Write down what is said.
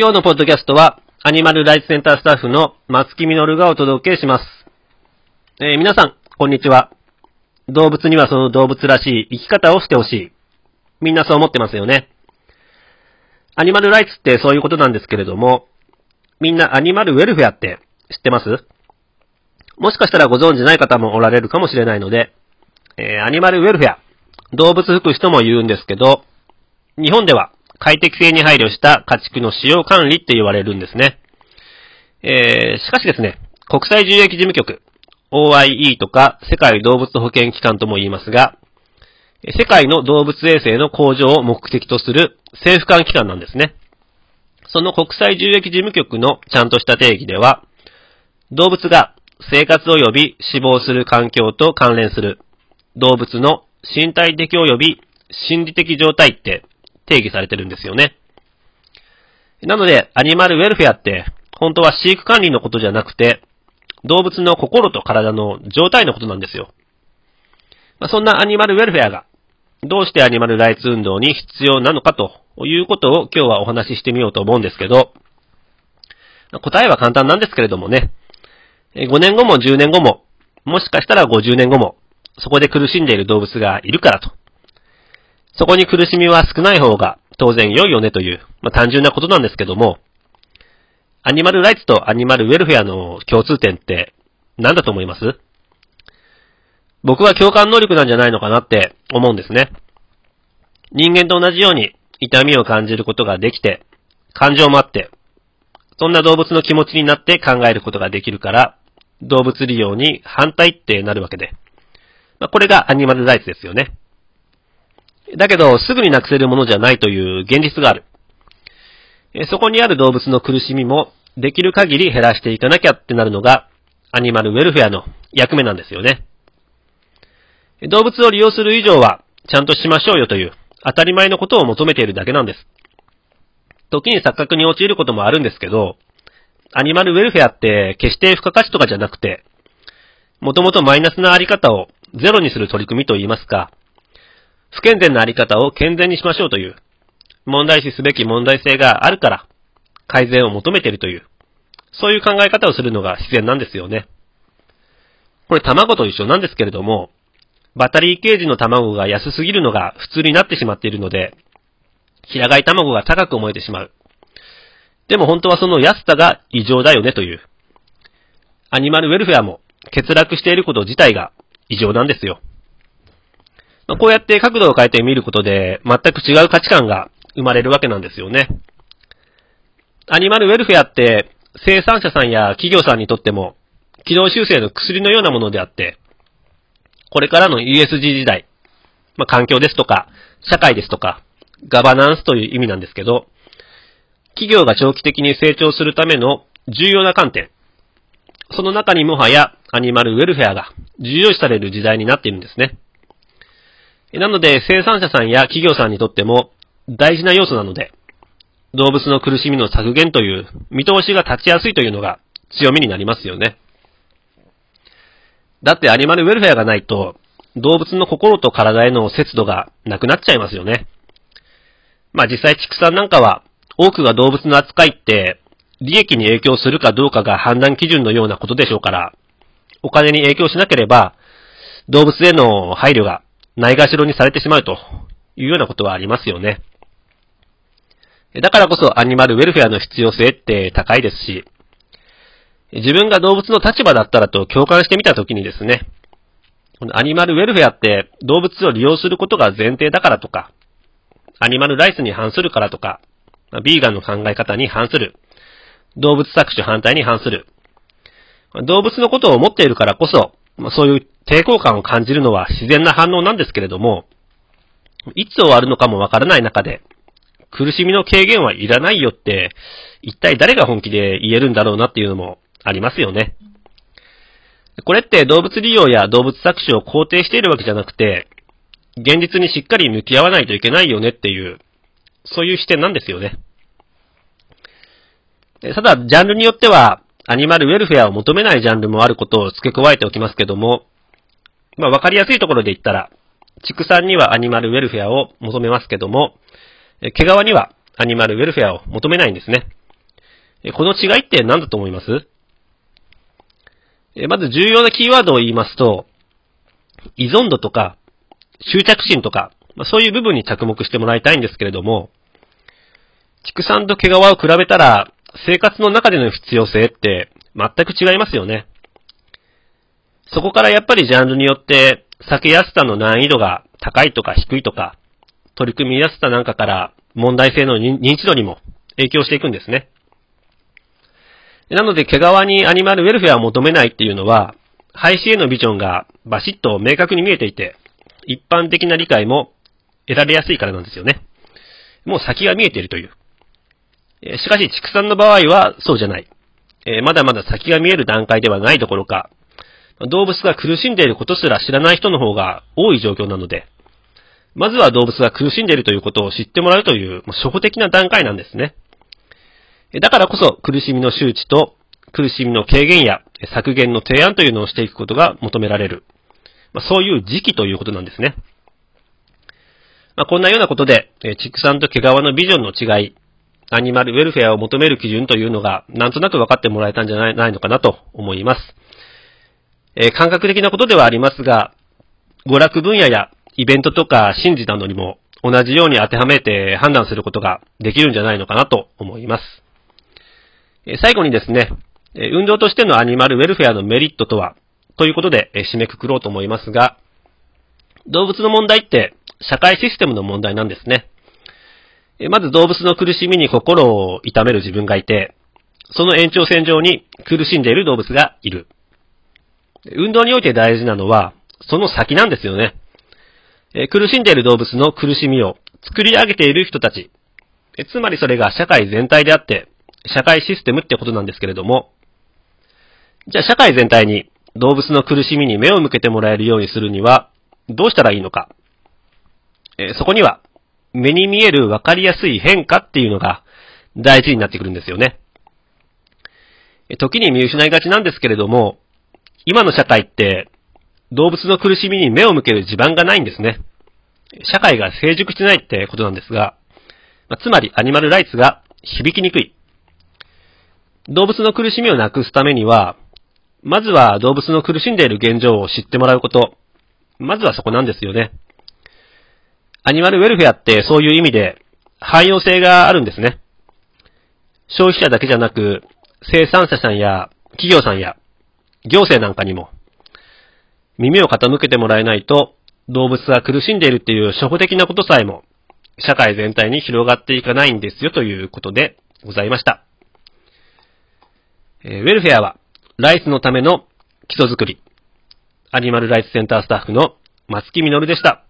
今日のポッドキャストは、アニマルライツセンタースタッフの松木みのるがお届けします。えー皆さん、こんにちは。動物にはその動物らしい生き方をしてほしい。みんなそう思ってますよね。アニマルライツってそういうことなんですけれども、みんなアニマルウェルフェアって知ってます？もしかしたらご存知ない方もおられるかもしれないので、えーアニマルウェルフェア、動物福祉とも言うんですけど、日本では快適性に配慮した家畜の使用管理って言われるんですね。えーしかしですね、国際獣疫事務局、OIE とか世界動物保健機関とも言いますが、世界の動物衛生の向上を目的とする政府間機関なんですね。その国際獣疫事務局のちゃんとした定義では、動物が生活及び死亡する環境と関連する動物の身体的及び心理的状態って定義されてるんですよね。なので、アニマルウェルフェアって、本当は飼育管理のことじゃなくて、動物の心と体の状態のことなんですよ。まあ、そんなアニマルウェルフェアが、どうしてアニマルライツ運動に必要なのかということを今日はお話ししてみようと思うんですけど、答えは簡単なんですけれどもね、5年後も10年後も、もしかしたら50年後も、そこで苦しんでいる動物がいるからと。そこに苦しみは少ない方が当然良いよねという、まあ、単純なことなんですけども、アニマルライツとアニマルウェルフェアの共通点って何だと思います？僕は共感能力なんじゃないのかなって思うんですね。人間と同じように痛みを感じることができて、感情もあって、そんな動物の気持ちになって考えることができるから、動物利用に反対ってなるわけで。まあ、これがアニマルライツですよね。だけど、すぐになくせるものじゃないという現実がある。そこにある動物の苦しみも、できる限り減らしていかなきゃってなるのが、アニマルウェルフェアの役目なんですよね。動物を利用する以上は、ちゃんとしましょうよという、当たり前のことを求めているだけなんです。時に錯覚に陥ることもあるんですけど、アニマルウェルフェアって決して付加価値とかじゃなくて、もともとマイナスなあり方をゼロにする取り組みといいますか、不健全なあり方を健全にしましょうという、問題視すべき問題性があるから、改善を求めているという、そういう考え方をするのが自然なんですよね。これ卵と一緒なんですけれども、バッタリーケージの卵が安すぎるのが普通になってしまっているので、平飼い卵が高く思えてしまう。でも本当はその安さが異常だよねという。アニマルウェルフェアも欠落していること自体が異常なんですよ。まあこうやって角度を変えてみることで全く違う価値観が生まれるわけなんですよね。アニマルウェルフェアって生産者さんや企業さんにとっても機能修正の薬のようなものであって、これからの ESG 時代、まあ、環境ですとか、社会ですとか、ガバナンスという意味なんですけど、企業が長期的に成長するための重要な観点、その中にもはやアニマルウェルフェアが重要視される時代になっているんですね。なので生産者さんや企業さんにとっても大事な要素なので、動物の苦しみの削減という見通しが立ちやすいというのが強みになりますよね。だってアニマルウェルフェアがないと、動物の心と体への節度がなくなっちゃいますよね。まあ実際畜産なんかは、多くが動物の扱いって、利益に影響するかどうかが判断基準のようなことでしょうから、お金に影響しなければ、動物への配慮がないがしろにされてしまうというようなことはありますよね。だからこそアニマルウェルフェアの必要性って高いですし、自分が動物の立場だったらと共感してみたときにですね、このアニマルウェルフェアって動物を利用することが前提だからとか、アニマルライスに反するからとか、ビーガンの考え方に反する、動物搾取反対に反する、動物のことを思っているからこそ、まそういう抵抗感を感じるのは自然な反応なんですけれども、いつ終わるのかもわからない中で、苦しみの軽減はいらないよって、一体誰が本気で言えるんだろうなっていうのもありますよね。これって動物利用や動物搾取を肯定しているわけじゃなくて、現実にしっかり向き合わないといけないよねっていう、そういう視点なんですよね。ただ、ジャンルによっては、アニマルウェルフェアを求めないジャンルもあることを付け加えておきますけども、まあ、わかりやすいところで言ったら、畜産にはアニマルウェルフェアを求めますけども、毛皮にはアニマルウェルフェアを求めないんですね。この違いって何だと思います？まず重要なキーワードを言いますと、依存度とか、執着心とか、そういう部分に着目してもらいたいんですけれども、畜産と毛皮を比べたら、生活の中での必要性って全く違いますよね。そこからやっぱりジャンルによって避けやすさの難易度が高いとか低いとか、取り組みやすさなんかから問題性の認知度にも影響していくんですね。なので、毛皮にアニマルウェルフェアを求めないっていうのは、廃止へのビジョンがバシッと明確に見えていて、一般的な理解も得られやすいからなんですよね。もう先が見えているという。しかし、畜産の場合はそうじゃない。まだまだ先が見える段階ではないどころか、動物が苦しんでいることすら知らない人の方が多い状況なので、まずは動物が苦しんでいるということを知ってもらうという、初歩的な段階なんですね。だからこそ苦しみの周知と苦しみの軽減や削減の提案というのをしていくことが求められる。まあ、そういう時期ということなんですね。まあ、こんなようなことで、畜産と毛皮のビジョンの違い、アニマルウェルフェアを求める基準というのが、なんとなく分かってもらえたんじゃないのかなと思います。えー、感覚的なことではありますが、娯楽分野やイベントとか神事などにも同じように当てはめて判断することができるんじゃないのかなと思います。え最後にですね、運動としてのアニマルウェルフェアのメリットとは、ということで締めくくろうと思いますが、動物の問題って社会システムの問題なんですね。まず動物の苦しみに心を痛める自分がいて、その延長線上に苦しんでいる動物がいる。運動において大事なのは、その先なんですよね。苦しんでいる動物の苦しみを作り上げている人たち。つまりそれが社会全体であって、社会システムってことなんですけれども、じゃあ社会全体に動物の苦しみに目を向けてもらえるようにするには、どうしたらいいのか。そこには、目に見える分かりやすい変化っていうのが大事になってくるんですよね。時に見失いがちなんですけれども、今の社会って動物の苦しみに目を向ける地盤がないんですね。社会が成熟してないってことなんですが、つまりアニマルライツが響きにくい。動物の苦しみをなくすためには、まずは動物の苦しんでいる現状を知ってもらうこと。まずはそこなんですよね。アニマルウェルフェアってそういう意味で汎用性があるんですね。消費者だけじゃなく、生産者さんや企業さんや行政なんかにも耳を傾けてもらえないと動物が苦しんでいるっていう初歩的なことさえも社会全体に広がっていかないんですよということでございました。ウェルフェアは、ライスのための基礎づくり。アニマルライツセンタースタッフの松木みのるでした。